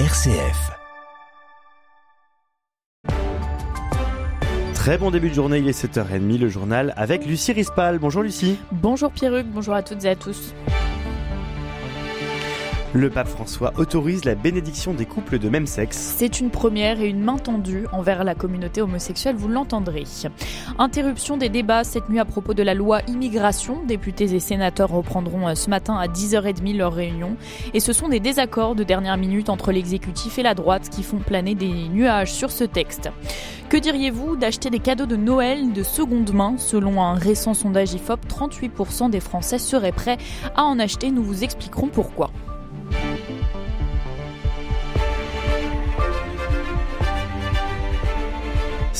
RCF. Très bon début de journée, il est 7h30, le journal avec Lucie Rispal. Bonjour Lucie. Bonjour Pierruc, bonjour à toutes et à tous. Le pape François autorise la bénédiction des couples de même sexe. C'est une première et une main tendue envers la communauté homosexuelle, vous l'entendrez. Interruption des débats cette nuit à propos de la loi immigration. Députés et sénateurs reprendront euh, ce matin à 10h30 leur réunion. Et ce sont des désaccords de dernière minute entre l'exécutif et la droite qui font planer des nuages sur ce texte. Que diriez-vous d'acheter des cadeaux de Noël de seconde main? Selon un récent sondage IFOP, 38% des Français seraient prêts à en acheter. Nous vous expliquerons pourquoi.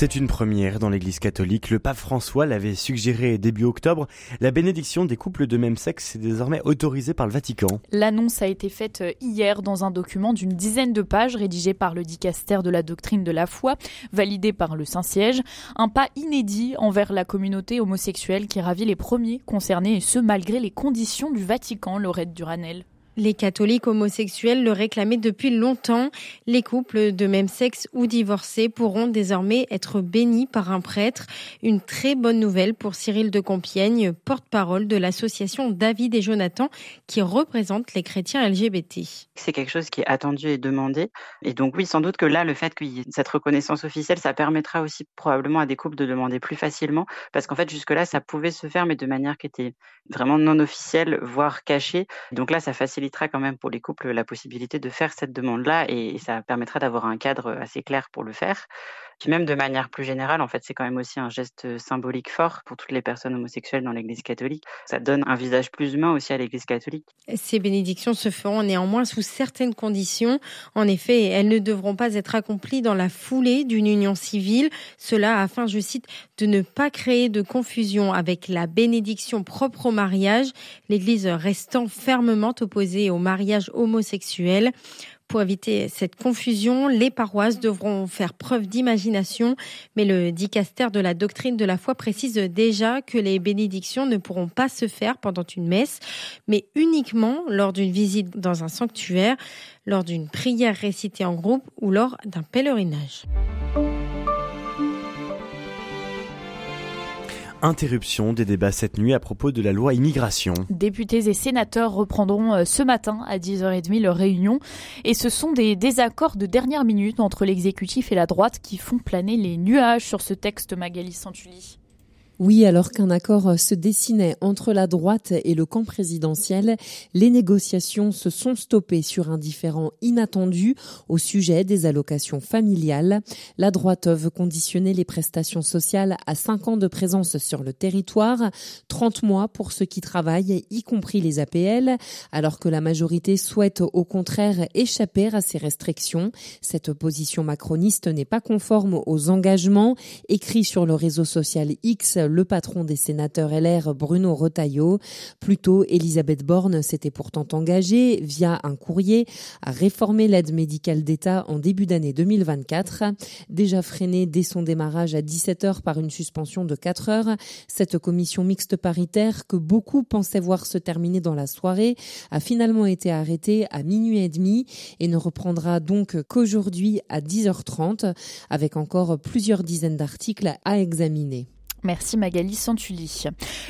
C'est une première dans l'Église catholique. Le pape François l'avait suggéré début octobre. La bénédiction des couples de même sexe est désormais autorisée par le Vatican. L'annonce a été faite hier dans un document d'une dizaine de pages rédigé par le dicaster de la doctrine de la foi, validé par le Saint-Siège. Un pas inédit envers la communauté homosexuelle qui ravit les premiers concernés et ce malgré les conditions du Vatican, Laurette Duranel. Les catholiques homosexuels le réclamaient depuis longtemps. Les couples de même sexe ou divorcés pourront désormais être bénis par un prêtre. Une très bonne nouvelle pour Cyril de Compiègne, porte-parole de l'association David et Jonathan qui représente les chrétiens LGBT. C'est quelque chose qui est attendu et demandé. Et donc oui, sans doute que là, le fait qu'il y ait cette reconnaissance officielle, ça permettra aussi probablement à des couples de demander plus facilement. Parce qu'en fait, jusque-là, ça pouvait se faire, mais de manière qui était vraiment non officielle, voire cachée. Donc là, ça facilite facilitera quand même pour les couples la possibilité de faire cette demande-là et ça permettra d'avoir un cadre assez clair pour le faire. Puis même de manière plus générale, en fait, c'est quand même aussi un geste symbolique fort pour toutes les personnes homosexuelles dans l'Église catholique. Ça donne un visage plus humain aussi à l'Église catholique. Ces bénédictions se feront néanmoins sous certaines conditions. En effet, elles ne devront pas être accomplies dans la foulée d'une union civile. Cela afin, je cite, de ne pas créer de confusion avec la bénédiction propre au mariage, l'Église restant fermement opposée au mariage homosexuel. Pour éviter cette confusion, les paroisses devront faire preuve d'imagination, mais le dicaster de la doctrine de la foi précise déjà que les bénédictions ne pourront pas se faire pendant une messe, mais uniquement lors d'une visite dans un sanctuaire, lors d'une prière récitée en groupe ou lors d'un pèlerinage. Interruption des débats cette nuit à propos de la loi immigration. Députés et sénateurs reprendront euh, ce matin à 10h30 leur réunion et ce sont des désaccords de dernière minute entre l'exécutif et la droite qui font planer les nuages sur ce texte Magali Santulli. Oui, alors qu'un accord se dessinait entre la droite et le camp présidentiel, les négociations se sont stoppées sur un différent inattendu au sujet des allocations familiales. La droite veut conditionner les prestations sociales à 5 ans de présence sur le territoire, 30 mois pour ceux qui travaillent, y compris les APL, alors que la majorité souhaite au contraire échapper à ces restrictions. Cette position macroniste n'est pas conforme aux engagements écrits sur le réseau social X le patron des sénateurs LR, Bruno Retailleau. Plus tôt, Elisabeth Borne s'était pourtant engagée, via un courrier, à réformer l'aide médicale d'État en début d'année 2024. Déjà freinée dès son démarrage à 17 heures par une suspension de 4 heures, cette commission mixte paritaire que beaucoup pensaient voir se terminer dans la soirée a finalement été arrêtée à minuit et demi et ne reprendra donc qu'aujourd'hui à 10h30 avec encore plusieurs dizaines d'articles à examiner. Merci Magali Santulli.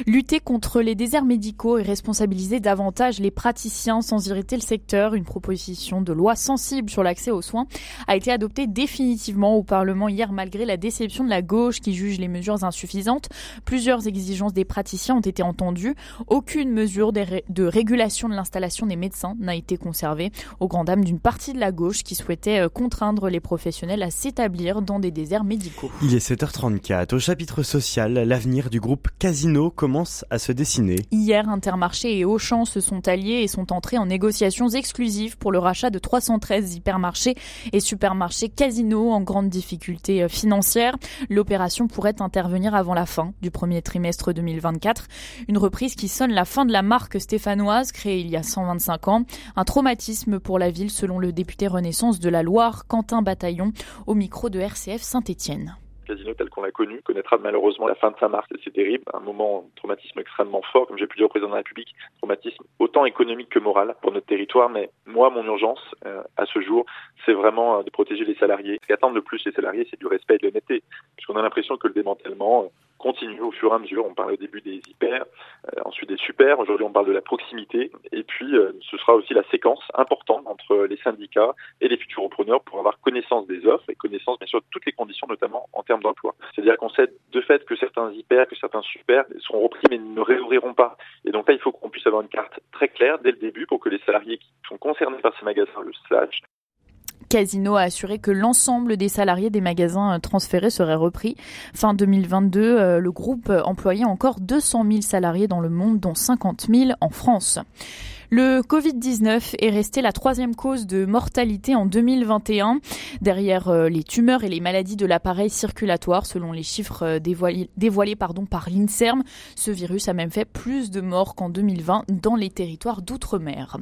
Lutter contre les déserts médicaux et responsabiliser davantage les praticiens sans irriter le secteur, une proposition de loi sensible sur l'accès aux soins a été adoptée définitivement au Parlement hier malgré la déception de la gauche qui juge les mesures insuffisantes. Plusieurs exigences des praticiens ont été entendues. Aucune mesure de régulation de l'installation des médecins n'a été conservée au grand dam d'une partie de la gauche qui souhaitait euh, contraindre les professionnels à s'établir dans des déserts médicaux. Il est 7h34 au chapitre social l'avenir du groupe Casino commence à se dessiner. Hier, Intermarché et Auchan se sont alliés et sont entrés en négociations exclusives pour le rachat de 313 hypermarchés et supermarchés Casino en grande difficulté euh, financière. L'opération pourrait intervenir avant la fin du premier trimestre 2024. Une reprise qui sonne la fin de la marque stéphanoise créée il y a 125 ans. Un traumatisme pour la ville selon le député Renaissance de la Loire, Quentin Bataillon, au micro de RCF Saint-Étienne Casino telle qu'on l'a connue connaîtra malheureusement la fin de sa marque. C'est terrible, un moment, un traumatisme extrêmement fort, comme j'ai pu dire au président de la République, traumatisme autant économique que moral pour notre territoire. Mais moi, mon urgence euh, à ce jour, c'est vraiment euh, de protéger les salariés. Ce qu'attendent le plus les salariés, c'est du respect et de l'honnêteté, puisqu'on a l'impression que le démantèlement continue au fur et à mesure. On parle au début des hyper, euh, ensuite des super. Aujourd'hui, on parle de la proximité. Et puis, euh, ce sera aussi la séquence importante entre les syndicats et les futurs repreneurs pour avoir connaissance des offres et connaissance, bien sûr, de toutes les conditions, notamment en termes d'emploi. C'est-à-dire qu'on sait de fait que certains hyper, que certains super seront repris, mais ne réouvriront pas. Et donc là, il faut qu'on puisse avoir une carte très claire dès le début pour que les salariés qui sont concernés par ces magasins le sachent Casino a assuré que l'ensemble des salariés des magasins euh, transférés seraient repris. Fin 2022, euh, le groupe employait encore 200 000 salariés dans le monde, dont 50 000 en France. Le Covid-19 est resté la troisième cause de mortalité en 2021, derrière euh, les tumeurs et les maladies de l'appareil circulatoire, selon les chiffres dévoilés, par l'INSERM. Ce virus a même fait plus de morts qu'en 2020 dans les territoires d'outre-mer.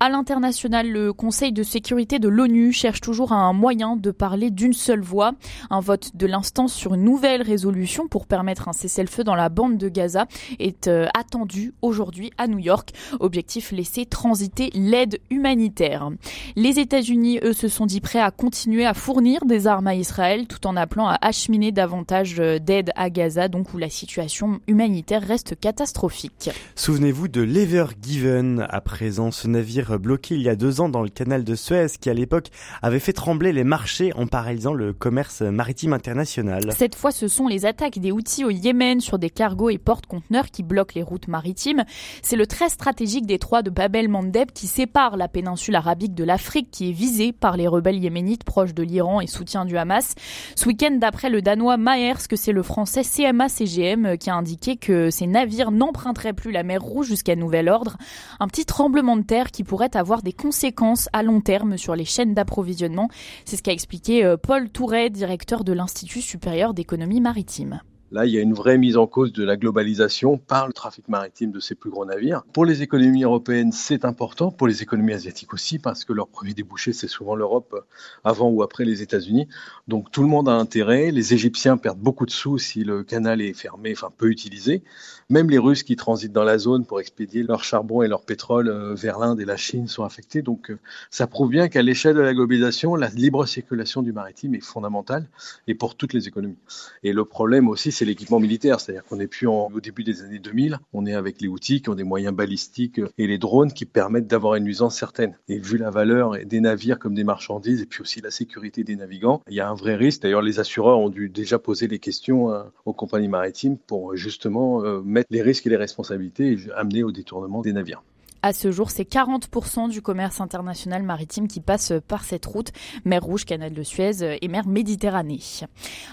À l'international, le Conseil de sécurité de l'ONU cherche toujours un moyen de parler d'une seule voix. Un vote de l'instance sur une nouvelle résolution pour permettre un cessez-le-feu dans la bande de Gaza est euh, attendu aujourd'hui à New York. Objectif laisser transiter l'aide humanitaire. Les États-Unis, eux, se sont dit prêts à continuer à fournir des armes à Israël tout en appelant à acheminer davantage euh, d'aide à Gaza, donc où la situation humanitaire reste catastrophique. Souvenez-vous de l'Ever Given. À présent, ce navire bloqué il y a deux ans dans le canal de Suez qui à l'époque avait fait trembler les marchés en paralysant le commerce maritime international. Cette fois, ce sont les attaques des outils au Yémen sur des cargos et porte-conteneurs qui bloquent les routes maritimes. C'est le très stratégique détroit de Bab el-Mandeb qui sépare la péninsule arabique de l'Afrique qui est visée par les rebelles yéménites proches de l'Iran et soutien du Hamas. Ce week-end, d'après le danois Maersk, c'est le français CMA-CGM qui a indiqué que ces navires n'emprunteraient plus la mer Rouge jusqu'à nouvel ordre. Un petit tremblement de terre qui pourrait pourrait avoir des conséquences à long terme sur les chaînes d'approvisionnement. C'est ce qu'a expliqué euh, Paul Touret, directeur de l'Institut supérieur d'économie maritime. Là, il y a une vraie mise en cause de la globalisation par le trafic maritime de ces plus gros navires. Pour les économies européennes, c'est important, pour les économies asiatiques aussi, parce que leur premier débouché, c'est souvent l'Europe avant ou après les États-Unis. Donc tout le monde a intérêt. Les Égyptiens perdent beaucoup de sous si le canal est fermé, enfin peu utilisé. Même les Russes qui transitent dans la zone pour expédier leur charbon et leur pétrole euh, vers l'Inde et la Chine sont affectés. Donc euh, ça prouve bien qu'à l'échelle de la globalisation, la libre circulation du maritime est fondamentale et pour toutes les économies. Et le problème aussi, c'est l'équipement militaire. C'est-à-dire qu'on n'est plus au début des années 2000, on est avec les outils qui ont des moyens balistiques et les drones qui permettent d'avoir une nuisance certaine. Et vu la valeur des navires comme des marchandises et puis aussi la sécurité des navigants, il y a un vrai risque. D'ailleurs, les assureurs ont dû déjà poser les questions euh, aux compagnies maritimes pour justement euh, mettre les risques et les responsabilités et amener au détournement des navires. À ce jour, c'est 40% du commerce international maritime qui passe par cette route, mer Rouge, canal de Suez et mer Méditerranée.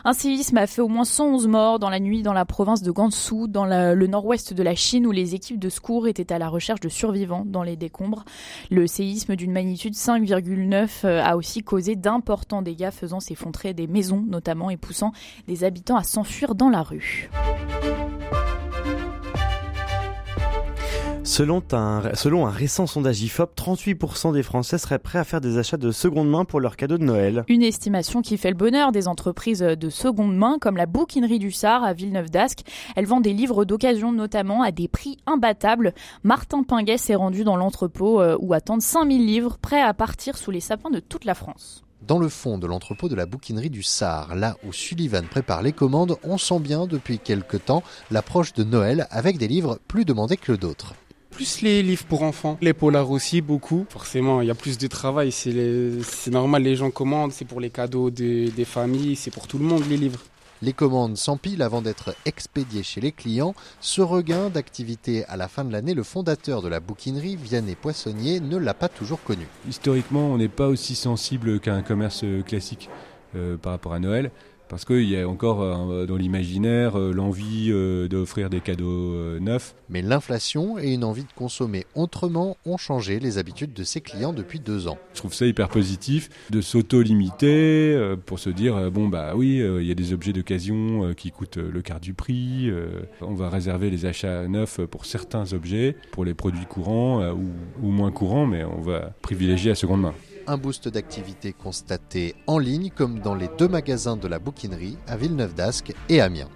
Un séisme a fait au moins 111 morts dans la nuit dans la province de Gansu, dans le nord-ouest de la Chine, où les équipes de secours étaient à la recherche de survivants dans les décombres. Le séisme d'une magnitude 5,9 a aussi causé d'importants dégâts, faisant s'effondrer des maisons notamment et poussant des habitants à s'enfuir dans la rue. Selon un, selon un récent sondage IFOP, 38% des Français seraient prêts à faire des achats de seconde main pour leurs cadeaux de Noël. Une estimation qui fait le bonheur des entreprises de seconde main comme la bouquinerie du Sar à Villeneuve d'Ascq. Elle vend des livres d'occasion notamment à des prix imbattables. Martin Pinguet s'est rendu dans l'entrepôt euh, où attendent 5000 livres prêts à partir sous les sapins de toute la France. Dans le fond de l'entrepôt de la bouquinerie du Sar, là où Sullivan prépare les commandes, on sent bien depuis quelque temps l'approche de Noël avec des livres plus demandés que d'autres. Plus les livres pour enfants, les polars aussi beaucoup. Forcément, il y a plus de travail, c'est normal, les gens commandent, c'est pour les cadeaux des familles, c'est pour tout le monde les livres. Les commandes s'empilent avant d'être expédiées chez les clients. Ce regain d'activité à la fin de l'année, le fondateur de la bouquinerie, Vianney Poissonnier, ne l'a pas toujours connu. Historiquement, on n'est pas aussi sensible qu'un commerce classique euh, par rapport à Noël parce qu'il y a encore euh, dans l'imaginaire euh, l'envie euh, d'offrir des cadeaux neufs. Mais l'inflation et une envie de consommer autrement ont changé les habitudes de ses clients depuis deux ans. Je trouve ça hyper positif de s'auto-limiter pour se dire bon bah oui il y a des objets d'occasion qui coûtent le quart du prix. on va réserver les achats neufs pour certains objets, pour les produits courants ou, ou moins courants, mais on va privilégier la seconde main. Un boost d'activité constaté en ligne comme dans les deux magasins de la bouquinerie à Villeneuve d'Ascq et Amiens.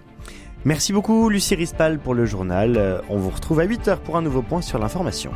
Merci beaucoup Lucie Rispal pour le journal. Euh, on vous retrouve à 8h pour un nouveau point sur l'information.